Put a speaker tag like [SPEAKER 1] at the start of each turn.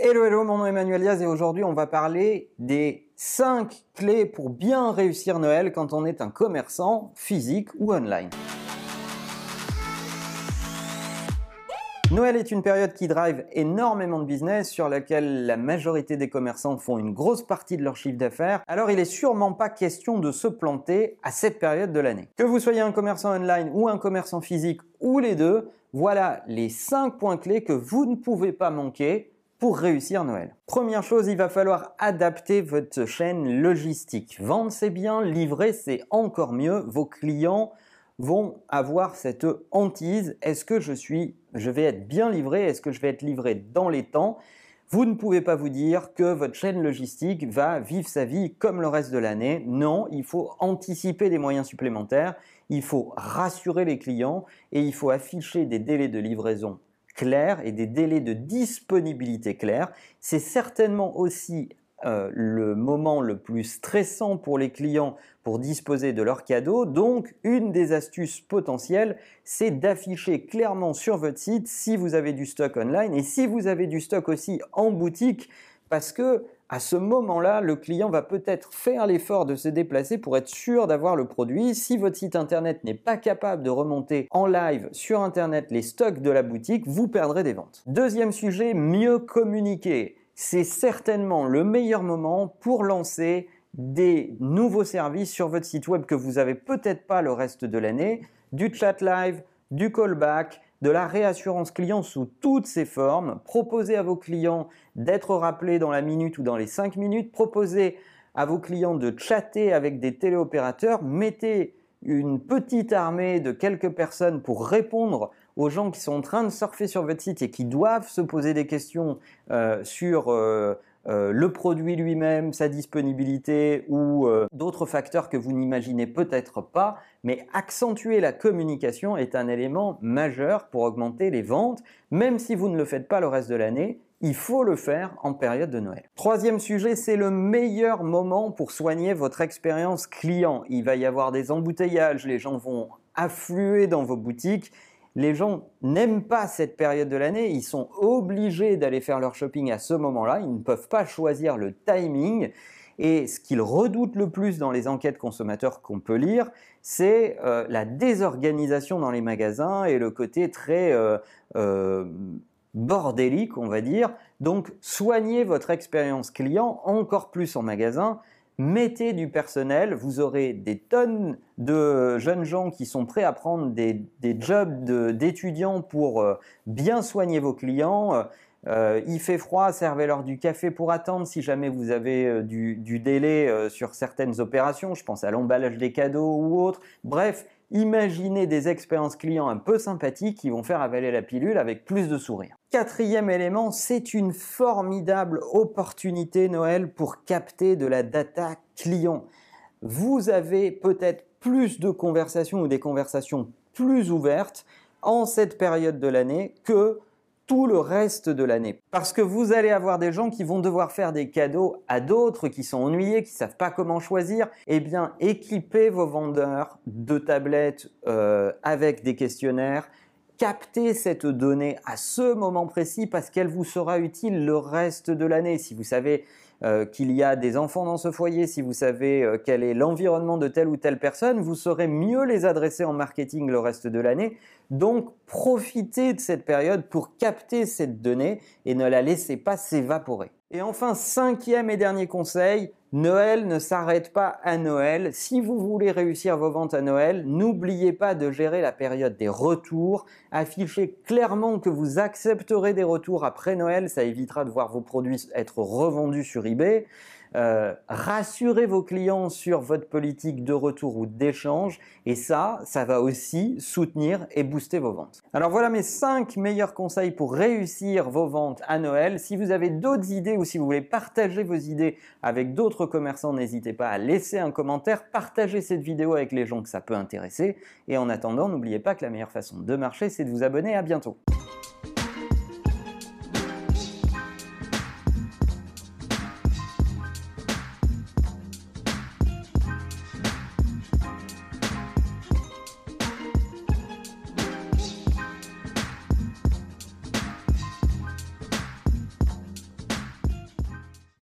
[SPEAKER 1] Hello, hello, mon nom est Emmanuel Diaz et aujourd'hui on va parler des 5 clés pour bien réussir Noël quand on est un commerçant physique ou online. Noël est une période qui drive énormément de business, sur laquelle la majorité des commerçants font une grosse partie de leur chiffre d'affaires, alors il est sûrement pas question de se planter à cette période de l'année. Que vous soyez un commerçant online ou un commerçant physique ou les deux, voilà les 5 points clés que vous ne pouvez pas manquer pour réussir Noël. Première chose, il va falloir adapter votre chaîne logistique. Vendre c'est bien, livrer c'est encore mieux. Vos clients vont avoir cette hantise. Est-ce que je suis, je vais être bien livré? Est-ce que je vais être livré dans les temps? Vous ne pouvez pas vous dire que votre chaîne logistique va vivre sa vie comme le reste de l'année. Non, il faut anticiper des moyens supplémentaires, il faut rassurer les clients et il faut afficher des délais de livraison clairs et des délais de disponibilité clairs. C'est certainement aussi euh, le moment le plus stressant pour les clients pour disposer de leurs cadeaux. Donc, une des astuces potentielles, c'est d'afficher clairement sur votre site si vous avez du stock online et si vous avez du stock aussi en boutique, parce que à ce moment-là, le client va peut-être faire l'effort de se déplacer pour être sûr d'avoir le produit. Si votre site internet n'est pas capable de remonter en live sur internet les stocks de la boutique, vous perdrez des ventes. Deuxième sujet, mieux communiquer c'est certainement le meilleur moment pour lancer des nouveaux services sur votre site web que vous n'avez peut-être pas le reste de l'année, du chat live, du callback, de la réassurance client sous toutes ses formes. Proposez à vos clients d'être rappelés dans la minute ou dans les 5 minutes. Proposez à vos clients de chatter avec des téléopérateurs. Mettez une petite armée de quelques personnes pour répondre aux gens qui sont en train de surfer sur votre site et qui doivent se poser des questions euh, sur euh, euh, le produit lui-même, sa disponibilité ou d'autres facteurs que vous n'imaginez peut-être pas, mais accentuer la communication est un élément majeur pour augmenter les ventes, même si vous ne le faites pas le reste de l'année. Il faut le faire en période de Noël. Troisième sujet, c'est le meilleur moment pour soigner votre expérience client. Il va y avoir des embouteillages, les gens vont affluer dans vos boutiques les gens n'aiment pas cette période de l'année, ils sont obligés d'aller faire leur shopping à ce moment-là, ils ne peuvent pas choisir le timing. Et ce qu'ils redoutent le plus dans les enquêtes consommateurs qu'on peut lire, c'est euh, la désorganisation dans les magasins et le côté très euh, euh, bordélique, on va dire. Donc, soignez votre expérience client encore plus en magasin mettez du personnel, vous aurez des tonnes de jeunes gens qui sont prêts à prendre des, jobs d'étudiants pour euh, bien soigner vos clients. Euh, il fait froid, servez-leur du café pour attendre si jamais vous avez euh, du, du, délai sur certaines opérations. Je pense à l'emballage des cadeaux ou autre. Bref, Imaginez des expériences clients un peu sympathiques qui vont faire avaler la pilule avec plus de sourire. Quatrième élément, c'est une formidable opportunité Noël pour capter de la data client. Vous avez peut-être plus de conversations ou des conversations plus ouvertes en cette période de l'année que tout le reste de l'année. Parce que vous allez avoir des gens qui vont devoir faire des cadeaux à d'autres qui sont ennuyés, qui savent pas comment choisir. Eh bien, équipez vos vendeurs de tablettes euh, avec des questionnaires. Captez cette donnée à ce moment précis parce qu'elle vous sera utile le reste de l'année. Si vous savez euh, qu'il y a des enfants dans ce foyer, si vous savez euh, quel est l'environnement de telle ou telle personne, vous saurez mieux les adresser en marketing le reste de l'année donc, profitez de cette période pour capter cette donnée et ne la laissez pas s'évaporer. Et enfin, cinquième et dernier conseil, Noël ne s'arrête pas à Noël. Si vous voulez réussir vos ventes à Noël, n'oubliez pas de gérer la période des retours. Affichez clairement que vous accepterez des retours après Noël, ça évitera de voir vos produits être revendus sur eBay. Euh, rassurez vos clients sur votre politique de retour ou d'échange et ça, ça va aussi soutenir et booster vos ventes. Alors voilà mes 5 meilleurs conseils pour réussir vos ventes à Noël. Si vous avez d'autres idées ou si vous voulez partager vos idées avec d'autres commerçants, n'hésitez pas à laisser un commentaire, partagez cette vidéo avec les gens que ça peut intéresser et en attendant, n'oubliez pas que la meilleure façon de marcher, c'est de vous abonner. À bientôt.